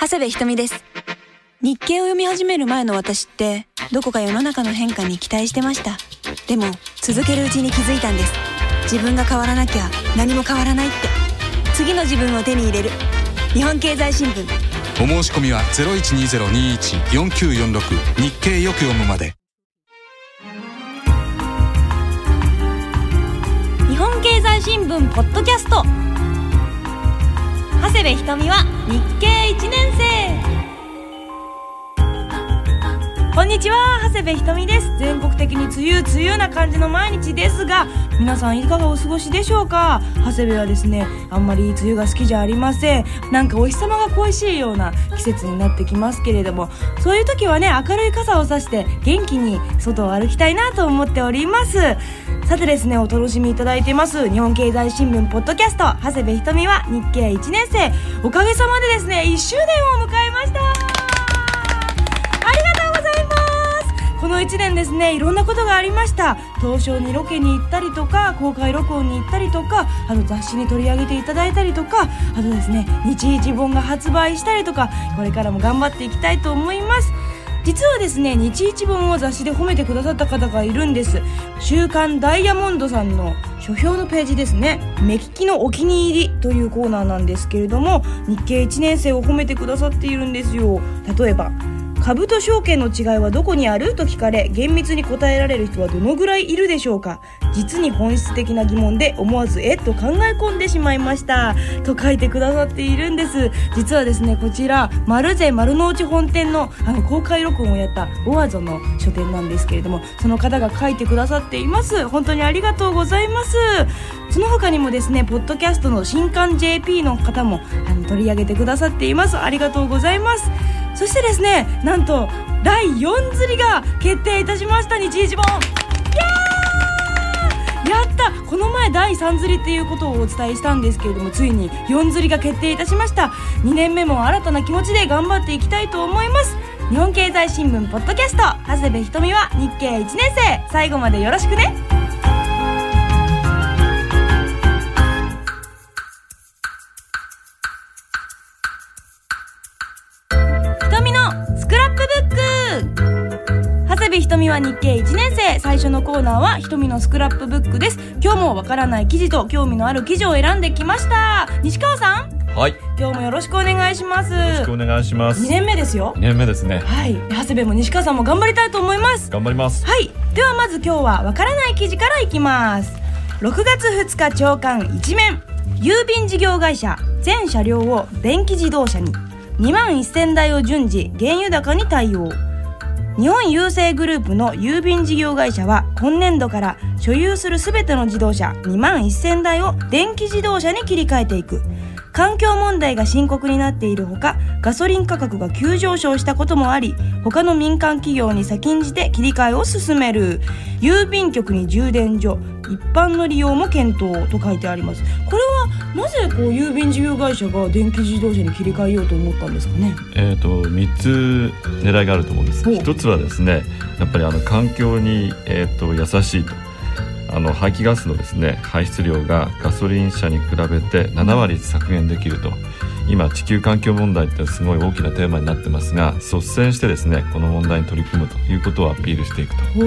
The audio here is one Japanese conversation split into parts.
長谷部ひとみです。日経を読み始める前の私ってどこか世の中の変化に期待してました。でも続けるうちに気づいたんです。自分が変わらなきゃ何も変わらないって。次の自分を手に入れる。日本経済新聞。お申し込みは0120-21-4946日経よく読むまで。日本経済新聞ポッドキャスト長谷部瞳は日系1年生。こんにちは長谷部ひとみです。全国的に梅雨梅雨な感じの毎日ですが皆さんいかがお過ごしでしょうか？長谷部はですねあんまり梅雨が好きじゃありません。なんかお日様が恋しいような季節になってきますけれどもそういう時はね明るい傘を差して元気に外を歩きたいなと思っております。さてですねお楽しみいただいています日本経済新聞ポッドキャスト長谷部ひとみは日経1年生。おかげさまでですね1周年を迎えましたこの1年ですねいろんなことがありました。東証にロケに行ったりとか公開録音に行ったりとかあと雑誌に取り上げていただいたりとかあとですね日一本が発売したりとかこれからも頑張っていきたいと思います。実はですね日一本を雑誌で褒めてくださった方がいるんです。週刊ダイヤモンドさんの書評のページですね。目利きのお気に入りというコーナーなんですけれども日経1年生を褒めてくださっているんですよ。例えば株と証券の違いはどこにあると聞かれ厳密に答えられる人はどのぐらいいるでしょうか？実に本質的な疑問で思わずえっと考え込んでしまいました。と書いてくださっているんです。実はですねこちら丸善丸の内本店のあの公開録音をやったオアゾの書店なんですけれどもその方が書いてくださっています。本当にありがとうございます。その他にもですねポッドキャストの新刊 JP の方もあの取り上げてくださっています。ありがとうございます。そしてですねなんと第4釣りが決定いたしました日一本。やった!この前第3釣りっていうことをお伝えしたんですけれどもついに4釣りが決定いたしました。2年目も新たな気持ちで頑張っていきたいと思います。日本経済新聞ポッドキャスト長谷部ひとみは日経1年生。最後までよろしくね。日経1年生最初のコーナーは瞳のスクラップブックです今日もわからない記事と興味のある記事を選んできました西川さんはい今日もよろしくお願いしますよろしくお願いします2年目ですよ2年目ですねはい長谷部も西川さんも頑張りたいと思います頑張りますはいではまず今日はわからない記事からいきます6月2日朝刊一面郵便事業会社全車両を電気自動車に2万1000台を順次原油高に対応日本郵政グループの郵便事業会社は今年度から所有する全ての自動車2万1000台を電気自動車に切り替えていく。環境問題が深刻になっているほかガソリン価格が急上昇したこともあり他の民間企業に先んじて切り替えを進める。郵便局に充電所一般の利用も検討と書いてあります。これはなぜこう郵便事業会社が電気自動車に切り替えようと思ったんですかね？えっ、と三つ狙いがあると思うんです。一つはですねやっぱりあの環境にえっ、と優しいとあの排気ガスのですね排出量がガソリン車に比べて7割削減できると。今地球環境問題ってすごい大きなテーマになってますが率先してですねこの問題に取り組むということをアピールしていくと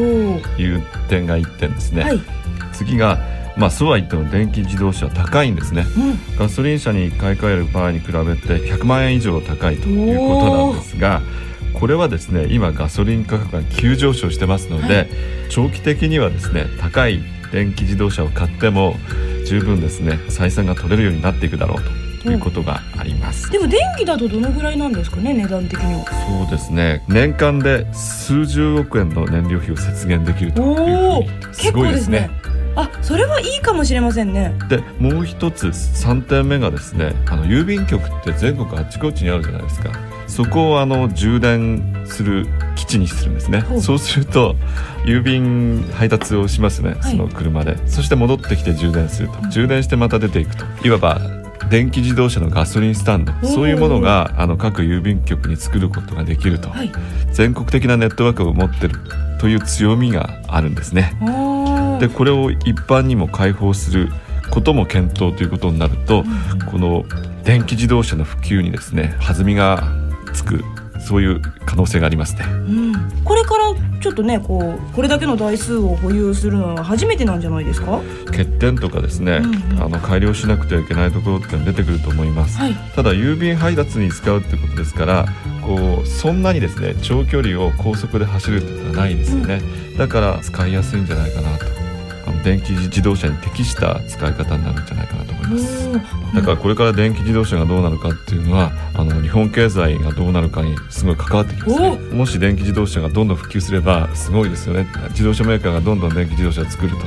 いう点が1点ですね、はい、次がまあ、そうは言っても電気自動車は高いんですね、うん、ガソリン車に買い替える場合に比べて100万円以上高いということなんですがこれはですね今ガソリン価格が急上昇してますので、はい、長期的にはですね高い電気自動車を買っても十分ですね採算が取れるようになっていくだろうとということがあります、うん、でも電気だとどのぐらいなんですかね値段的には？そうですね。年間で数十億円の燃料費を節減できるというすごいですね。あそれはいいかもしれませんね。でもう一つ3点目がですねあの郵便局って全国あちこちにあるじゃないですかそこをあの充電する基地にするんですね。そうすると郵便配達をしますね、その車で。そして戻ってきて充電すると、充電してまた出ていくと。いわば電気自動車のガソリンスタンド。そういうものがあの各郵便局に作ることができると、はい、全国的なネットワークを持ってるという強みがあるんですね。でこれを一般にも開放することも検討ということになると、うん、この電気自動車の普及にですね弾みがつくそういう可能性がありますね。うん、これからちょっとねこうこれだけの台数を保有するのは初めてなんじゃないですか？欠点とかですね、うんうん。あの改良しなくてはいけないところってのは出てくると思います。はい。ただ郵便配達に使うってことですからこうそんなにですね長距離を高速で走るってことはないですよね、だから使いやすいんじゃないかなと電気自動車に適した使い方になるんじゃないかなと思います。だからこれから電気自動車がどうなるかっていうのはあの日本経済がどうなるかにすごい関わってきますね。もし電気自動車がどんどん普及すればすごいですよね。自動車メーカーがどんどん電気自動車を作ると。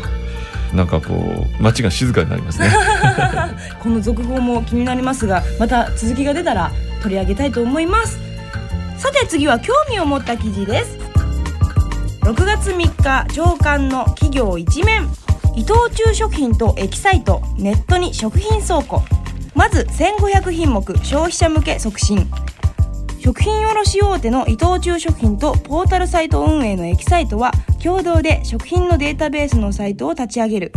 なんかこう街が静かになりますね。この続報も気になりますがまた続きが出たら取り上げたいと思います。さて次は興味を持った記事です。6月3日朝刊の企業一面伊藤忠食品とエキサイトネットに食品倉庫。まず1500品目消費者向け促進。食品卸大手の伊藤忠食品とポータルサイト運営のエキサイトは共同で食品のデータベースのサイトを立ち上げる。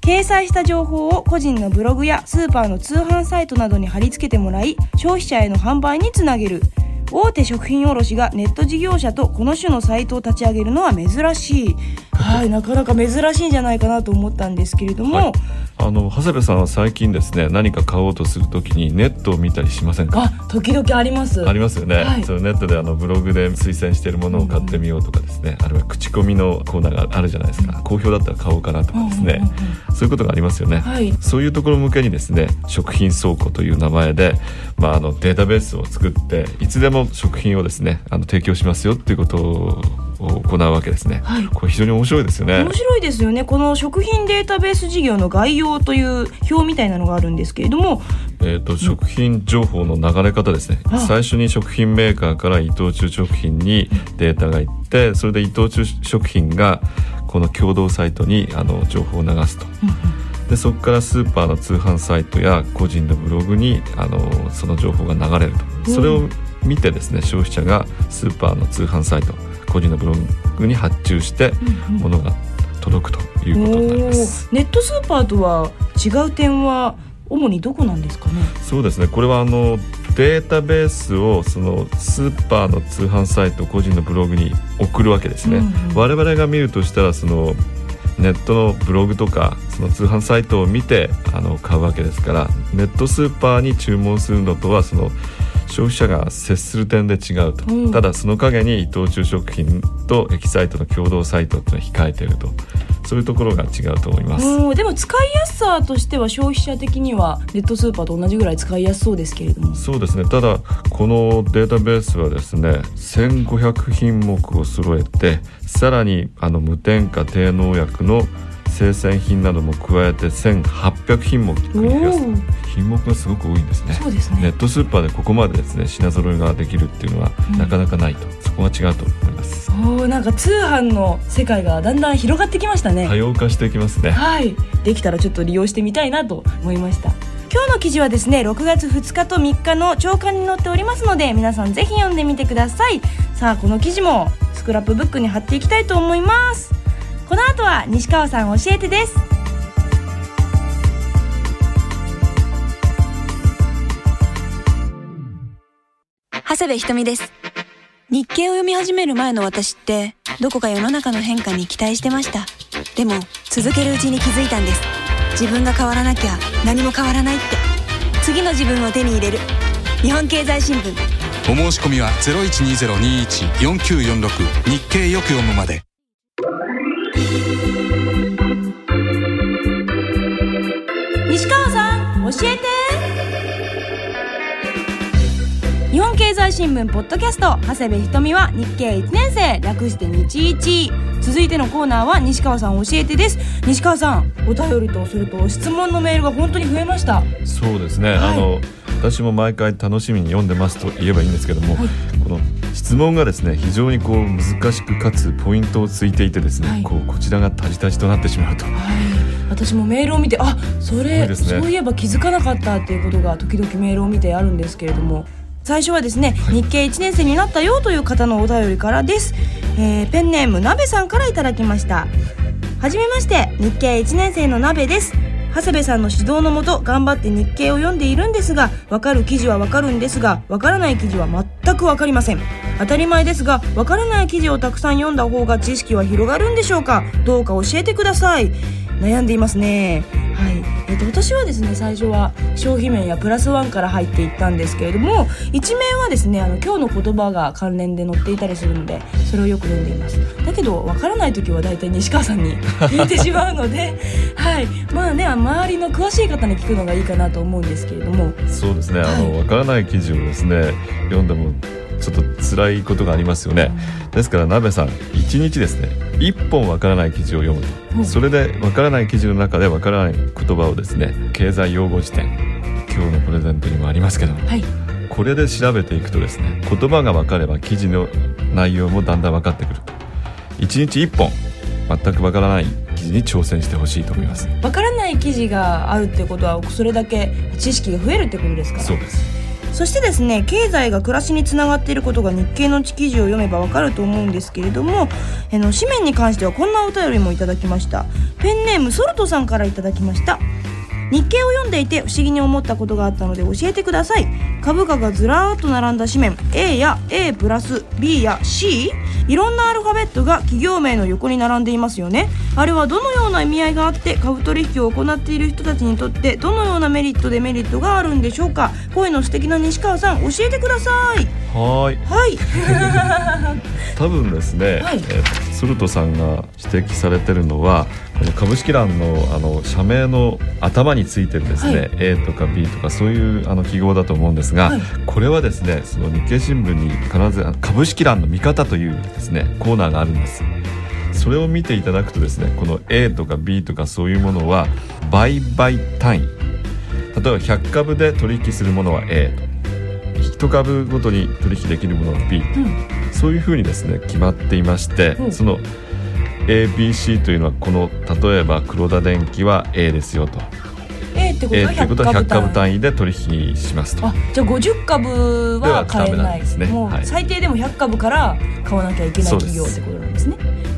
掲載した情報を個人のブログやスーパーの通販サイトなどに貼り付けてもらい消費者への販売につなげる。大手食品卸がネット事業者とこの種のサイトを立ち上げるのは珍しい。はい。なかなか珍しいんじゃないかなと思ったんですけれども、はい。あの長谷部さんは最近ですね何か買おうとするときにネットを見たりしませんか？あ時々あります。ありますよね、はい。そのネットであのブログで推薦しているものを買ってみようとかですね、あるいは口コミのコーナーがあるじゃないですか、好評だったら買おうかなとかですね、うんうんうん。そういうことがありますよね、はい。そういうところ向けにですね食品倉庫という名前で、まあ、あのデータベースを作っていつでも食品をですねあの提供しますよっていうことを行うわけですね、はい。これ非常に面白いですよね。面白いですよね。この食品データベース事業の概要という表みたいなのがあるんですけれども。えー、と食品情報の流れ方ですね。あ最初に食品メーカーから伊藤忠食品にデータがいってそれで伊藤忠食品がこの共同サイトにあの情報を流すと。でそこからスーパーの通販サイトや個人のブログにあのその情報が流れると。それを見てですね消費者がスーパーの通販サイト個人のブログに発注して物が届くということになります。おー。ネットスーパーとは違う点は主にどこなんですかね？そうですね。これはあのデータベースをそのスーパーの通販サイト個人のブログに送るわけですね、うんうん。我々が見るとしたらそのネットのブログとかその通販サイトを見てあの買うわけですからネットスーパーに注文するのとはその消費者が接する点で違うと、うん。ただその陰に伊藤忠食品とエキサイトの共同サイトっていうのは控えていると。そういうところが違うと思います。うんでも使いやすさとしては消費者的にはネットスーパーと同じぐらい使いやすそうですけれども。そうですね。ただこのデータベースはですね1500品目を揃えてさらにあの無添加低農薬の生鮮品なども加えて1800品目繰り増やす。おー。品目がすごく多いんですね。そうですね。ネットスーパーでここまでですね品揃えができるっていうのはうん。なかなかないと、そこが違うと思います。おーなんか通販の世界がだんだん広がってきましたね。多様化していきますね。はい。できたらちょっと利用してみたいなと思いました。今日の記事はですね6月2日と3日の朝刊に載っておりますので皆さんぜひ読んでみてください。さあこの記事もスクラップブックに貼っていきたいと思いますこの後は西川さん教えてです長谷部ひとみです。日経を読み始める前の私って、どこか世の中の変化に期待してました。でも、続けるうちに気づいたんです。自分が変わらなきゃ何も変わらないって。次の自分を手に入れる。日本経済新聞。お申し込みは0120-21-4946日経よく読むまでえて。日本経済新聞ポッドキャスト長谷部ひとみは日経1年生略して日一。続いてのコーナーは西川さん教えてです。西川さんお便りとそれと質問のメールが本当に増えました。そうですね、はい。あの私も毎回楽しみに読んでますと言えばいいんですけども、はい。この質問がですね非常にこう難しくかつポイントをついていてですね、はい。こうこちらがタジタジとなってしまうと。はい私もメールを見てあそれね。そういえば気づかなかったっていうことが時々メールを見てあるんですけれども最初はですね、日経1年生になったよという方のお便りからです、えーペンネームなべさんからいただきました。はじめまして日経1年生のなべです。長谷部さんの指導のもと頑張って日経を読んでいるんですがわかる記事はわかるんですがわからない記事は全くわかりません。当たり前ですがわからない記事をたくさん読んだ方が知識は広がるんでしょうか？どうか教えてください悩んでいますね。はい。えっと、私はですね最初は商品名やプラスワンから入っていったんですけれども一面はですねあの今日の言葉が関連で載っていたりするのでそれをよく読んでいます。だけどわからない時は大体西川さんに聞いてしまうので はい。まあね周りの詳しい方に聞くのがいいかなと思うんですけれども。そうですね、あのはい。わからない記事をですね読んでもちょっと辛いことがありますよね、ですから鍋さん1日ですね1本わからない記事を読むうん。とそれでわからない記事の中でわからない言葉をですね経済用語辞典。今日のプレゼントにもありますけども。はい。これで調べていくとですね言葉が分かれば記事の内容もだんだん分かってくる。1日1本全く分からない記事に挑戦してほしいと思います。わからない記事があるってことはそれだけ知識が増えるってことですか？らそうですそしてですね経済が暮らしにつながっていることが日経の記事を読めばわかると思うんですけれどもあの紙面に関してはこんなお便りもいただきました。ペンネームソルトさんからいただきました。日経を読んでいて不思議に思ったことがあったので教えてください。株価がずらーっと並んだ紙面。A や A プラス B や C いろんなアルファベットが企業名の横に並んでいますよね。あれはどのような意味合いがあって株取引を行っている人たちにとってどのようなメリットデメリットがあるんでしょうか？声の素敵な西川さん教えてください。はーい。はい。多分ですね、はい。えーソルトさんが指摘されてるのはこの株式欄のあの社名の頭についてるですね、はい。A とか B とかそういうあの記号だと思うんですが、はい。これはですねその日経新聞に必ずあ株式欄の見方というですねコーナーがあるんですそれを見ていただくとですねこの A とか B とかそういうものは売買単位。例えば100株で取引するものは A と。1株ごとに取引できるものは B とうん。そういうふうにですね決まっていまして、うん。その ABC というのはこの例えば黒田電機は A ですよと。A ってことはっていうことは100 100株株単位で取引しますと。あじゃあ50株は買えなんいなですね。い。最低でも100株から買わなきゃいけない企業ってことなんですね。で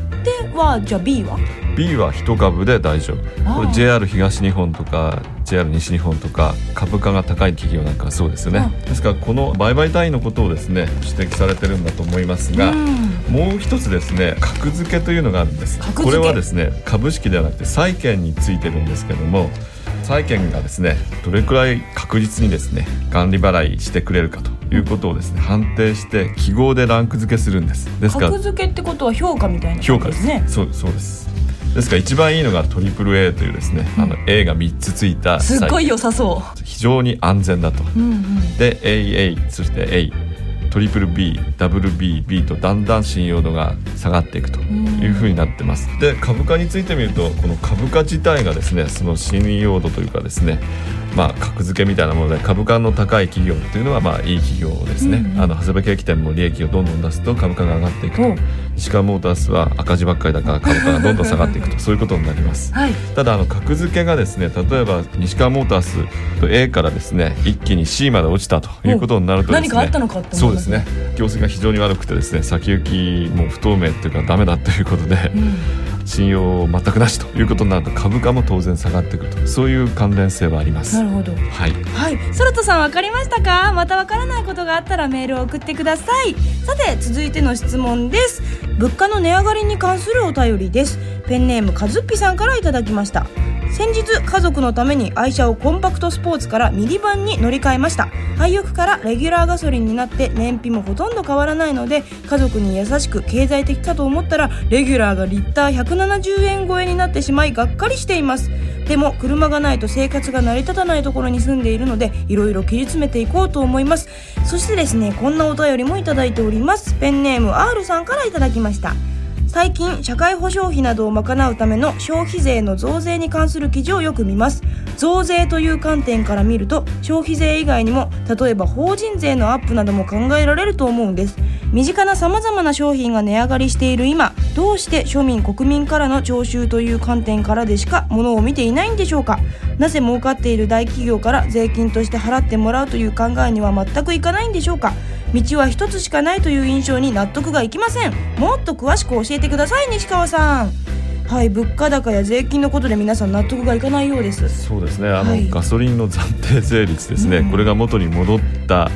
はじゃあ B は？B は1株で大丈夫。これ JR 東日本とか JR 西日本とか株価が高い企業なんかはそうですよね。あですからこの売買単位のことをですね指摘されてるんだと思いますが、うん。もう一つですね格付けというのがあるんです。これはですね株式ではなくて債券についてるんですけども債券がですねどれくらい確実にですね管理払いしてくれるかということをですね判定して記号でランク付けするんです。ですから格付けってことは評価みたいな評価です。ねそうそうです。ですから一番いいのがトリプル A というですね、あの A が3つついたすっごい債良さそ非常に安全だと。ううんうん。で AA そして A トリプル B ダブル BB とだんだん信用度が下がっていくというふうになってます。で株価についてみるとこの株価自体がですねその信用度というかですねまあ格付けみたいなもので株価の高い企業っていうのはまあいい企業ですね、うんうん。あの長谷部景気店も利益をどんどん出すと株価が上がっていくと。石川モータースは赤字ばっかりだから株価がどんどん下がっていくと。そういうことになります。はい。ただあの格付けがですね例えば西川モータースと A からですね一気に C まで落ちたということになるとね。何かあったのかってそうですね。業績が非常に悪くてですね先行きも不透明っていうかダメだということで、うん信用全くなしということになると株価も当然下がってくると。そういう関連性はあります。なるほど。はい。はい、ソルトさん分かりましたか？また分からないことがあったらメールを送ってください。さて続いての質問です。物価の値上がりに関するお便りです。ペンネームかずっぴさんからいただきました先日家族のために愛車をコンパクトスポーツからミニバンに乗り換えました。廃屋からレギュラーガソリンになって燃費もほとんど変わらないので家族に優しく経済的かと思ったらレギュラーがリッター170円超えになってしまいがっかりしています。でも車がないと生活が成り立たないところに住んでいるのでいろいろ切り詰めていこうと思います。そしてですねこんなお便りもいただいております。ペンネーム R さんからいただきました。最近社会保障費などを賄うための消費税の増税に関する記事をよく見ます。増税という観点から見ると消費税以外にも例えば法人税のアップなども考えられると思うんです。身近なさまざまな商品が値上がりしている今どうして庶民国民からの徴収という観点からでしかものを見ていないんでしょうか。なぜ儲かっている大企業から税金として払ってもらうという考えには全くいかないんでしょうか。道は一つしかないという印象に納得がいきません。もっと詳しく教えてください西川さん。はい物価高や税金のことで皆さん納得がいかないようです。そうですね。あの、はい。ガソリンの暫定税率ですね、うん。これが元に戻った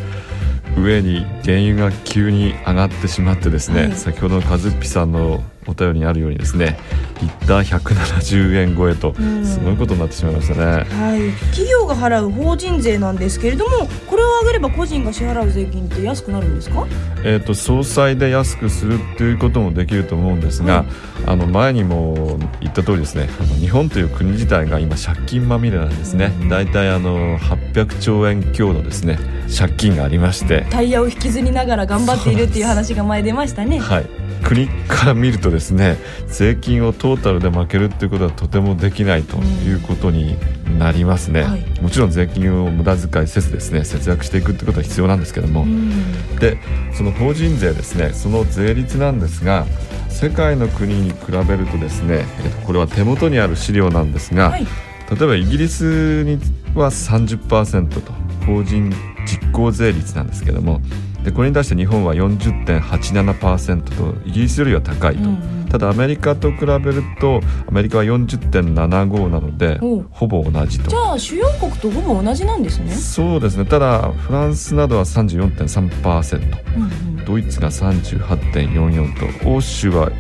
上に原油が急に上がってしまってですね、はい。先ほどの和っぴさんのお便りにあるようにですねリッター170円超えとうん。すごいことになってしまいましたね。はい。企業が払う法人税なんですけれどもこれを上げれば個人が支払う税金って安くなるんですか？えー、と総裁で安くするっていうこともできると思うんですが、あの前にも言った通りですね日本という国自体が今借金まみれなんですね、だいたいあの800兆円強のですね借金がありまして、タイヤを引きずりながら頑張っているっていう話が前出ましたね。はい、国から見るとですね税金をトータルで負けるっていうことはとてもできないということになりますね、はい。もちろん税金を無駄遣いせずですね節約していくってことは必要なんですけども、うん。でその法人税ですねその税率なんですが世界の国に比べるとですね、えっと、これは手元にある資料なんですが、はい。例えばイギリスには30%と法人実効税率なんですけどもでこれに対して日本は40.87%とイギリスよりは高いと、うんうん。ただアメリカと比べるとアメリカは40.75なのでほぼ同じと。じゃあ主要国とほぼ同じなんですね、そうですね。ただフランスなどは34.3%うんうん。ドイツが38.44と。欧州は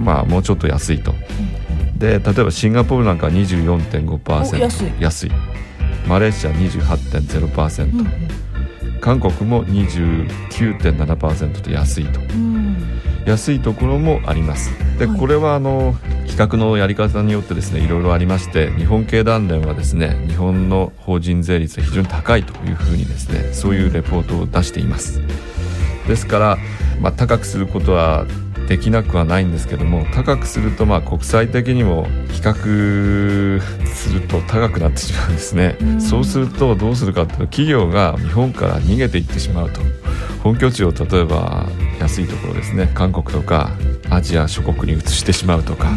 まあもうちょっと安いと。で例えばシンガポールなんかは24.5%お安い。安い。マレーシア28.0%、うん韓国も29.7%と安いと。うん。安いところもあります。で、はい。これはあの比較のやり方によってですねいろいろありまして日本経団連はですね日本の法人税率は非常に高いというふうにですねそういうレポートを出しています。ですから、まあ、高くすることはできなくはないんですけども高くするとまあ国際的にも比較すると高くなってしまうんですね、うん。そうするとどうするかっていうと企業が日本から逃げていってしまうと。本拠地を例えば安いところですね。韓国とかアジア諸国に移してしまうとか、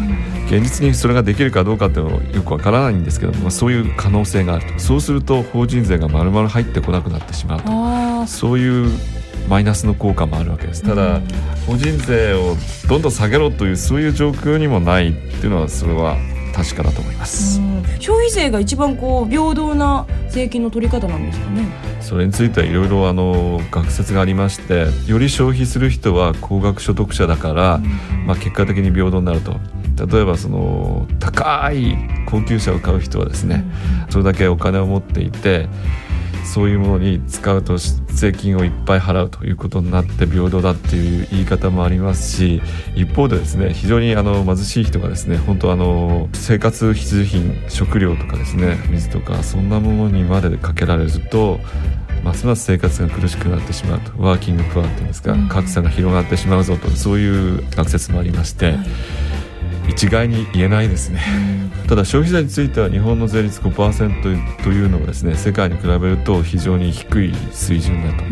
現実にそれができるかどうかっていうのはよくわからないんですけども、まあそういう可能性があると。そうすると法人税が丸々入ってこなくなってしまうと。あそういうマイナスの効果もあるわけです。ただ、うん法人税をどんどん下げろというそういう状況にもないっていうのはそれは確かだと思いまーす、うん。消費税が一番こう平等な税金の取り方なんですかね。それについてはいろいろあの学説がありましてより消費する人は高額所得者だから、まあ、結果的に平等になると。例えばその高い高級車を買う人はですね、それだけお金を持っていてそういうものに使うと税金をいっぱい払うということになって平等だっていう言い方もありますし一方でですね非常にあの貧しい人がですね本当あの生活必需品食料とかですね水とかそんなものにまでかけられるとますます生活が苦しくなってしまうと。ワーキングプアっていうんですか、うん。格差が広がってしまうぞとそういう学説もありまして、一概に言えないですね。ただ消費税については日本の税率5%というのはですね世界に比べると非常に低い水準だと、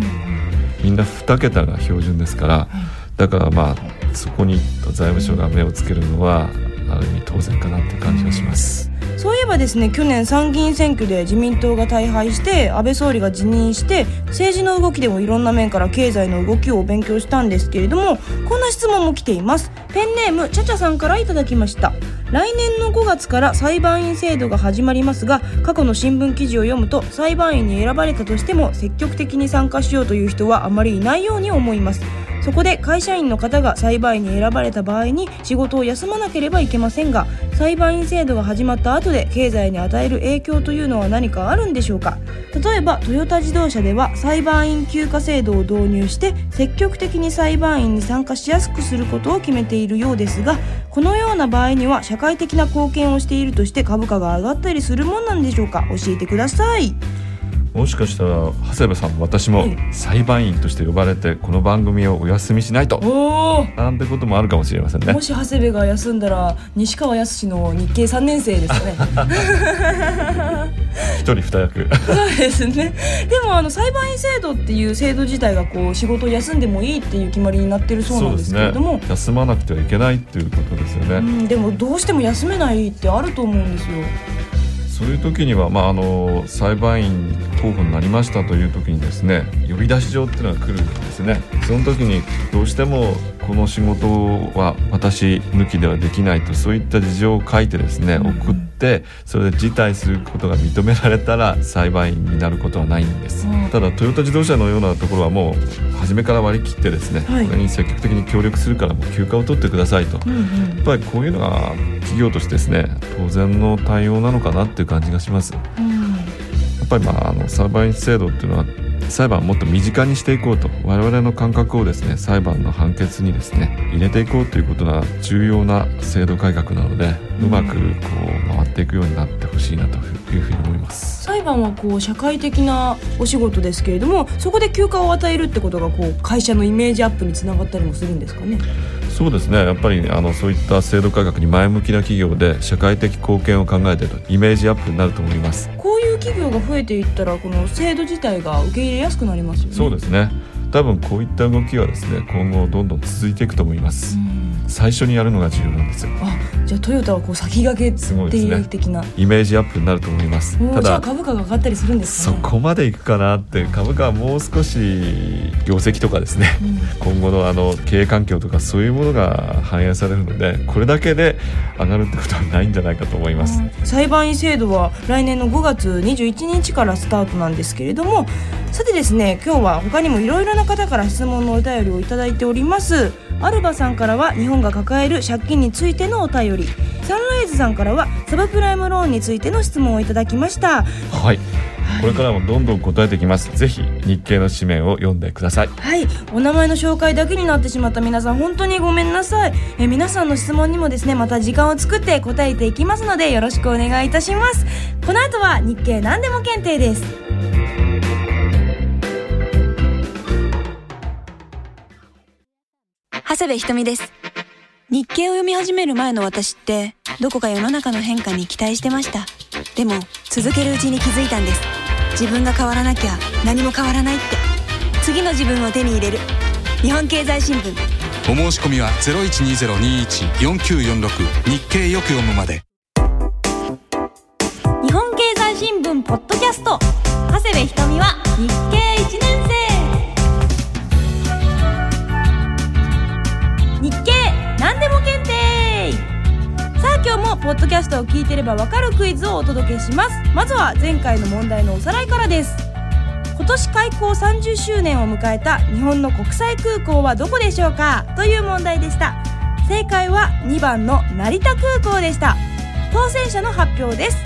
みんな2桁が標準ですから、だからまあそこに財務省が目をつけるのはある意味当然かなっていう感じがします。そういえばですね去年参議院選挙で自民党が大敗して安倍総理が辞任して政治の動きでもいろんな面から経済の動きを勉強したんですけれどもこんな質問も来ています。ペンネームちゃちゃさんからいただきました。来年の5月から裁判員制度が始まりますが過去の新聞記事を読むと裁判員に選ばれたとしても積極的に参加しようという人はあまりいないように思います。そこで会社員の方が裁判員に選ばれた場合に仕事を休まなければいけませんが裁判員制度が始まった後で経済に与える影響というのは何かあるんでしょうか？例えばトヨタ自動車では裁判員休暇制度を導入して積極的に裁判員に参加しやすくすることを決めているようですがこのような場合には社会的な貢献をしているとして株価が上がったりするもんなんでしょうか？教えてください。もしかしたら長谷部さんも私もはい。裁判員として呼ばれてこの番組をお休みしないとなんてこともあるかもしれませんね。も。し長谷部が休んだら西川康の日系3年生ですね。一人二役。そうですね。でもあの裁判員制度っていう制度自体がこう仕事を休んでもいいっていう決まりになってるそうなんですけれども、休まなくてはいけないっていうことですよね。うん、でもどうしても休めないってあると思うんですよそういう時には、まあ、あの裁判員候補になりましたという時にですね呼び出し状っていうのが来るんですですね。その時にどうしてもこの仕事は私抜きではできないとそういった事情を書いてですね送ってそれで辞退することが認められたら裁判員になることはないんです。うんただトヨタ自動車のようなところはもう初めから割り切ってですね、はい。これに積極的に協力するからもう休暇を取ってくださいと、やっぱりこういうのが企業としてですね当然の対応なのかなっていう感じがします。やうん。っぱりまああの裁判員制度っていうのは裁判をもっと身近にしていこうと我々の感覚をですね裁判の判決にですね入れていこうということが重要な制度改革なのでうまくこう回っていくようになってほしいなというふうに思います。裁判はこう社会的なお仕事ですけれどもそこで休暇を与えるってことがこう会社のイメージアップにつながったりもするんですかね？そうですね。やっぱりあのそういった制度改革に前向きな企業で社会的貢献を考えているとイメージアップになると思います。こういう企業が増えていったらこの制度自体が受け入れやすくなりますよね。そうですね。多分こういった動きはですね今後どんどん続いていくと思います、うん最初にやるのが重要なんですよ。あじゃあトヨタはこう先駆けすごいってですね。いう的な、イメージアップになると思います。ただ株価が上がったりするんですかね。そこまでいくかなって株価はもう少し業績とかですね。うん。今後のあの経営環境とかそういうものが反映されるのでこれだけで上がるってことはないんじゃないかと思います。裁判員制度は来年の5月21日からスタートなんですけれどもさてですね今日は他にもいろいろな方から質問のお便りをいただいておりますアルバさんからは日本が抱える借金についてのお便り。サンライズさんからはサブプライムローンについての質問をいただきました。はい。これからもどんどん答えていきます。ぜひ日経の紙面を読んでください。はい。お名前の紹介だけになってしまった皆さん本当にごめんなさい。え皆さんの質問にもですねまた時間を作って答えていきますのでよろしくお願いいたします。この後は日経何でも検定です長谷部ひとみです。日経を読み始める前の私って、どこか世の中の変化に期待してました。でも、続けるうちに気づいたんです。自分が変わらなきゃ何も変わらないって。次の自分を手に入れる。日本経済新聞。お申し込みは0120-21-4946日経よく読むまで日本経済新聞ポッドキャスト長谷部ひとみは日経1年生日経何でも検定。さあ今日もポッドキャストを聞いてればわかるクイズをお届けします。まずは前回の問題のおさらいからです。今年開港30周年を迎えた日本の国際空港はどこでしょうか？という問題でした。正解は2番の成田空港でした。当選者の発表です。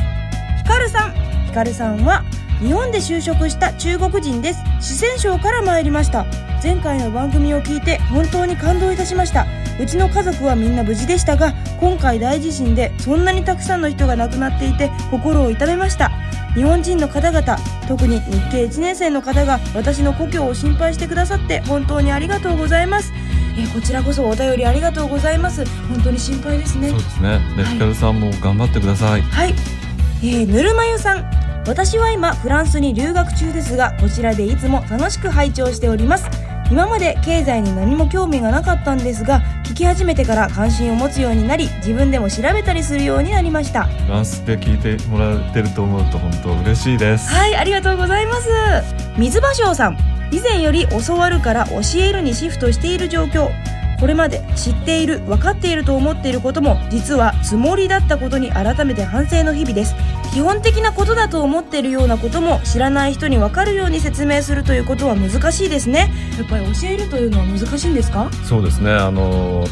ヒカルさん。ヒカルさんは日本で就職した中国人です。四川省から参りました。前回の番組を聞いて本当に感動いたしました。うちの家族はみんな無事でしたが今回大地震でそんなにたくさんの人が亡くなっていて心を痛めました。日本人の方々特に日系1年生の方が私の故郷を心配してくださって本当にありがとうございます。えーこちらこそお便りありがとうございます。本当に心配ですね。そうですね。で、はい。ヒカルさんも頑張ってください。はい、えー、ぬるま湯さん。私は今フランスに留学中ですがこちらでいつも楽しく拝聴しております今まで経済に何も興味がなかったんですが聞き始めてから関心を持つようになり自分でも調べたりするようになりました。フランスで聞いてもらってると思うと本当嬉しいです。はいありがとうございます。水芭蕉さん以前より教わるから教えるにシフトしている状況これまで知っている分かっていると思っていることも実はつもりだったことに改めて反省の日々です。基本的なことだと思っているようなことも知らない人に分かるように説明するということは難しいですね。やっぱり教えるというのは難しいんですか？そうですね。あの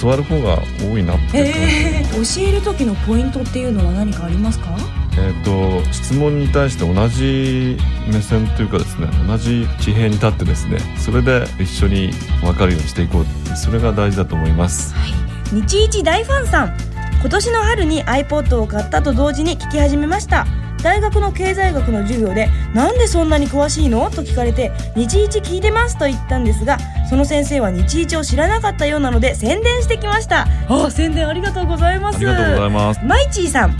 教わる方が多いなって。えー、教える時のポイントっていうのは何かありますか？えー、と質問に対して同じ目線というかですね同じ地平に立ってですねそれで一緒に分かるようにしていこうってそれが大事だと思います。日一大ファンさん。今年の春に iPod を買ったと同時に聞き始めました。大学の経済学の授業で「なんでそんなに詳しいの?」と聞かれて「日一聞いてます」と言ったんですがその先生は日一を知らなかったようなので宣伝してきました。あ宣伝ありがとうございます。ありがとうございます。マイチーさん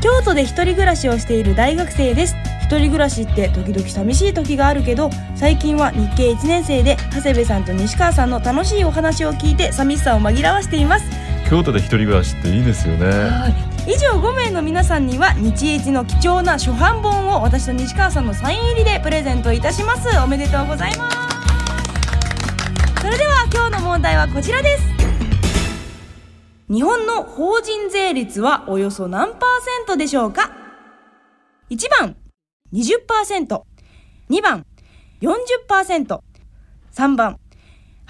京都で一人暮らしをしている大学生です。一人暮らしって時々寂しい時があるけど最近は日系1年生で長谷部さんと西川さんの楽しいお話を聞いて寂しさを紛らわしています。京都で一人暮らしっていいですよね。以上5名の皆さんには日一の貴重な初版本を私と西川さんのサイン入りでプレゼントいたします。おめでとうございます。問題はこちらです日本の法人税率はおよそ何パーセントでしょうか ?1 番20%、2番40%、3番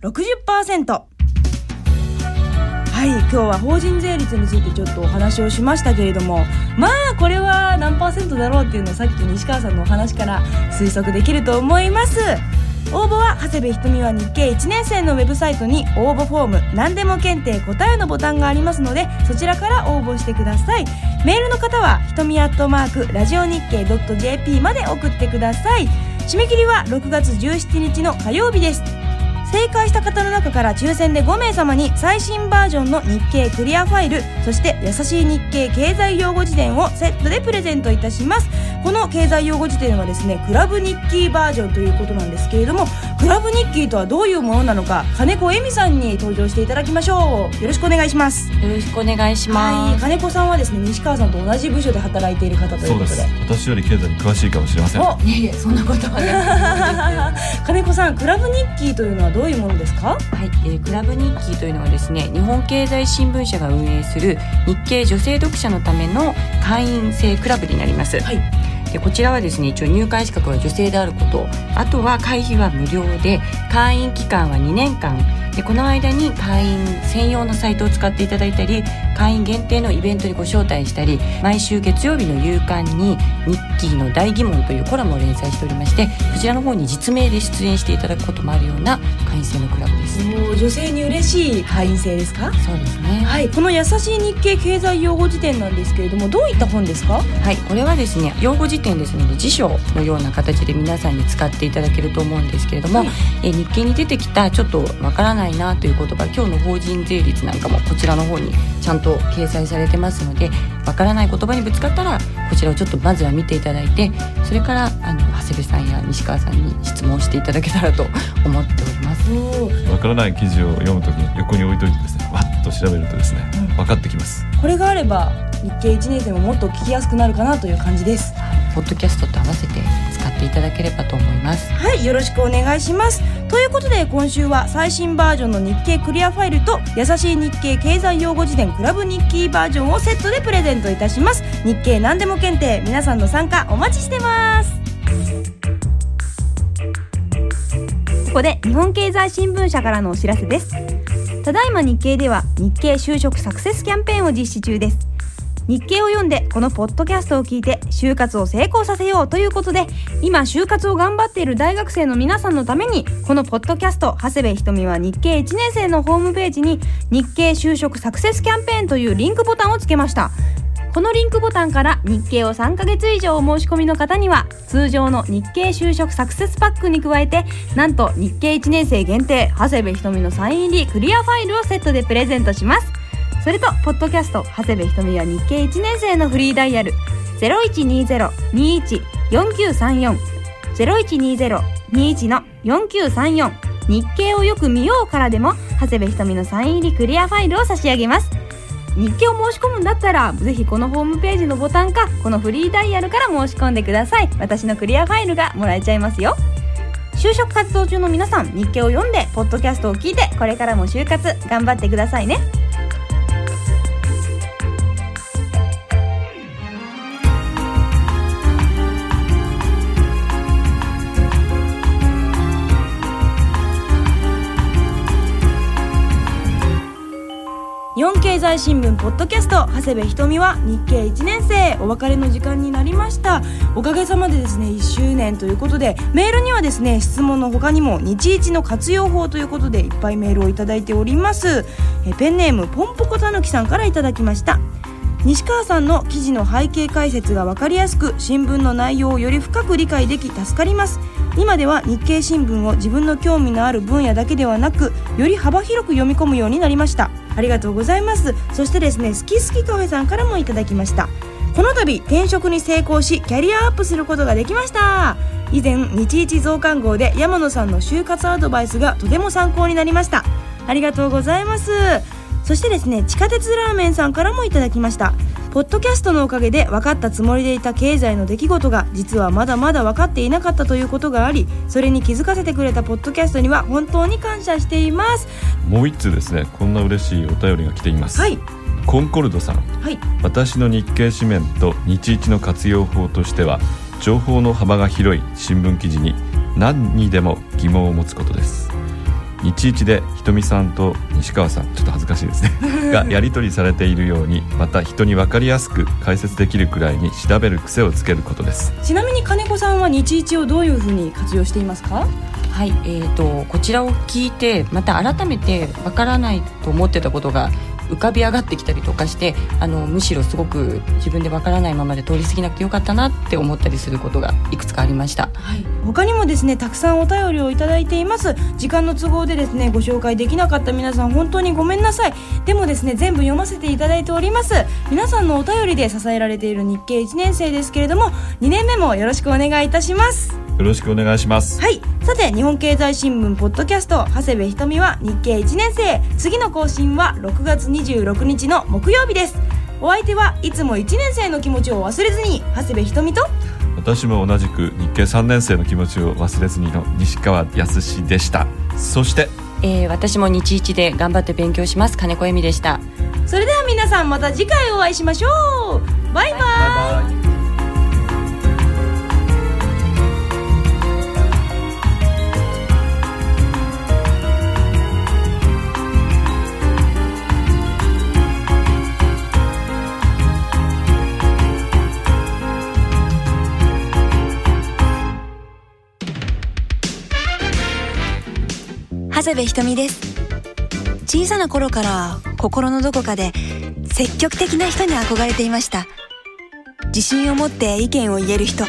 60%。はい、今日は法人税率についてちょっとお話をしましたけれども、まあこれは何パーセントだろうっていうのをさっき西川さんのお話から推測できると思います。応募は長谷部ひとみは日経1年生のウェブサイトに応募フォーム何でも検定答えのボタンがありますのでそちらから応募してください。メールの方はひとみアットマークラジオ日経 .jp まで送ってください。締め切りは6月17日の火曜日です。正解した方の中から抽選で5名様に最新バージョンの日経クリアファイルそして優しい日経経済用語辞典をセットでプレゼントいたします。この経済用語辞典はですねクラブ日記バージョンということなんですけれどもクラブ日記とはどういうものなのか金子恵美さんに登場していただきましょう。よろしくお願いします。よろしくお願いします、はい、金子さんはですね西川さんと同じ部署で働いている方ということで。私より経済に詳しいかもしれません。いえいえそんなことはない 金子さんクラブ日記というのはどういうものですか？はい、えー、クラブ日記というのはですね日本経済新聞社が運営する日経女性読者のための会員制クラブになります、はいでこちらはですね一応入会資格は女性であること。あとは会費は無料で会員期間は2年間。でこの間に会員専用のサイトを使っていただいたり会員限定のイベントにご招待したり毎週月曜日の夕刊に「日記の大疑問」というコラムを連載しておりましてこちらの方に実名で出演していただくこともあるような会員制のクラブです。女性に嬉しい会員制ですか？そうですね。はいこの優しい日経経済用語辞典なんですけれどもどういった本ですか？はいこれはですね用語辞典ですので辞書のような形で皆さんに使っていただけると思うんですけれども、はい、え日経に出てきたちょっとわからないないなという言葉今日の法人税率なんかもこちらの方にちゃんと掲載されてますのでわからない言葉にぶつかったらこちらをちょっとまずは見ていただいてそれからあの長谷部さんや西川さんに質問していただけたらと 思っております。わからない記事を読むときに横に置いといてですねわっと調べるとですね、うん、分かってきます。これがあれば日経1年生ももっと聞きやすくなるかなという感じです。ポッドキャストと合わせて使っていただければと思います。はい。よろしくお願いします。ということで今週は最新バージョンの日経クリアファイルと優しい日経経済用語辞典クラブ日記バージョンをセットでプレゼントいたします。日経何でも検定皆さんの参加お待ちしてます。ここで日本経済新聞社からのお知らせです。ただいま日経では日経就職サクセスキャンペーンを実施中です日経を読んでこのポッドキャストを聞いて就活を成功させようということで今就活を頑張っている大学生の皆さんのためにこのポッドキャスト長谷部ひとみは日経1年生のホームページに日経就職サクセスキャンペーンというリンクボタンをつけました。このリンクボタンから日経を3ヶ月以上お申し込みの方には通常の日経就職サクセスパックに加えてなんと日経1年生限定長谷部ひとみのサイン入りクリアファイルをセットでプレゼントします。それとポッドキャスト長谷部ひとみは日経1年生のフリーダイヤル0120-21-4934 0120-21の4934日経をよく見ようからでも長谷部ひとみのサイン入りクリアファイルを差し上げます。日経を申し込むんだったらぜひこのホームページのボタンかこのフリーダイヤルから申し込んでください。私のクリアファイルがもらえちゃいますよ。就職活動中の皆さん日経を読んでポッドキャストを聞いてこれからも就活頑張ってくださいね。経済新聞ポッドキャスト長谷部ひとみは日経1年生お別れの時間になりました。おかげさまでですね1周年ということでメールにはですね質問の他にも日一の活用法ということでいっぱいメールをいただいております。えペンネームポンポコたぬきさんからいただきました。西川さんの記事の背景解説が分かりやすく新聞の内容をより深く理解でき助かります。今では日経新聞を自分の興味のある分野だけではなくより幅広く読み込むようになりました。ありがとうございます。そしてですね好き好きカフェさんからもいただきました。この度転職に成功しキャリアアップすることができました。以前日一増刊号で山野さんの就活アドバイスがとても参考になりました。ありがとうございます。そしてですね地下鉄ラーメンさんからもいただきました。ポッドキャストのおかげで分かったつもりでいた経済の出来事が実はまだまだ分かっていなかったということがありそれに気づかせてくれたポッドキャストには本当に感謝しています。もう一通ですねこんな嬉しいお便りが来ています、はい。コンコルドさん。はい。私の日経紙面と日一の活用法としては情報の幅が広い新聞記事に何にでも疑問を持つことです日一でひとみさんと西川さんちょっと恥ずかしいですね。がやり取りされているようにまた人に分かりやすく解説できるくらいに調べる癖をつけることです。ちなみに金子さんは日一をどういうふうに活用していますか？はい、えー、とこちらを聞いてまた改めてわからないと思ってたことが浮かび上がってきたりとかしてあのむしろすごく自分でわからないままで通り過ぎなくてよかったなって思ったりすることがいくつかありました。はい、他にもですねたくさんお便りをいただいています。時間の都合でですねご紹介できなかった皆さん本当にごめんなさい。でもですね全部読ませていただいております。皆さんのお便りで支えられている日経1年生ですけれども2年目もよろしくお願いいたします。よろしくお願いします。はいさて日本経済新聞ポッドキャスト長谷部ひとみは日経1年生。次の更新は6月26日の木曜日です。お相手はいつも1年生の気持ちを忘れずに長谷部ひとみと私も同じく日経3年生の気持ちを忘れずにの西川康でした。そしてえー私も日一で頑張って勉強します金子恵美でした。それでは皆さんまた次回お会いしましょう。バイバイ。バイバ長谷部ひとみです。小さな頃から心のどこかで積極的な人に憧れていました。自信を持って意見を言える人。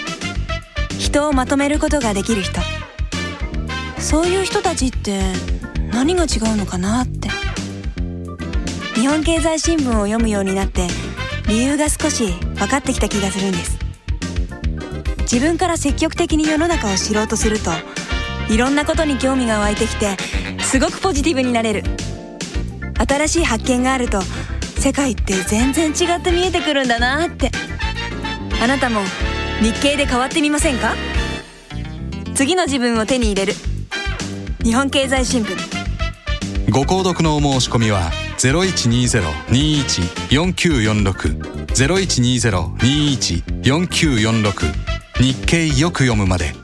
人をまとめることができる人。そういう人たちって何が違うのかなって。日本経済新聞を読むようになって理由が少し分かってきた気がするんです。自分から積極的に世の中を知ろうとするといろんなことに興味が湧いてきてすごくポジティブになれる。新しい発見があると世界って全然違って見えてくるんだなって。あなたも日経で変わってみませんか？次の自分を手に入れる。日本経済新聞。ご購読のお申し込みは0120-21-4946 0120-21-4946日経よく読むまで。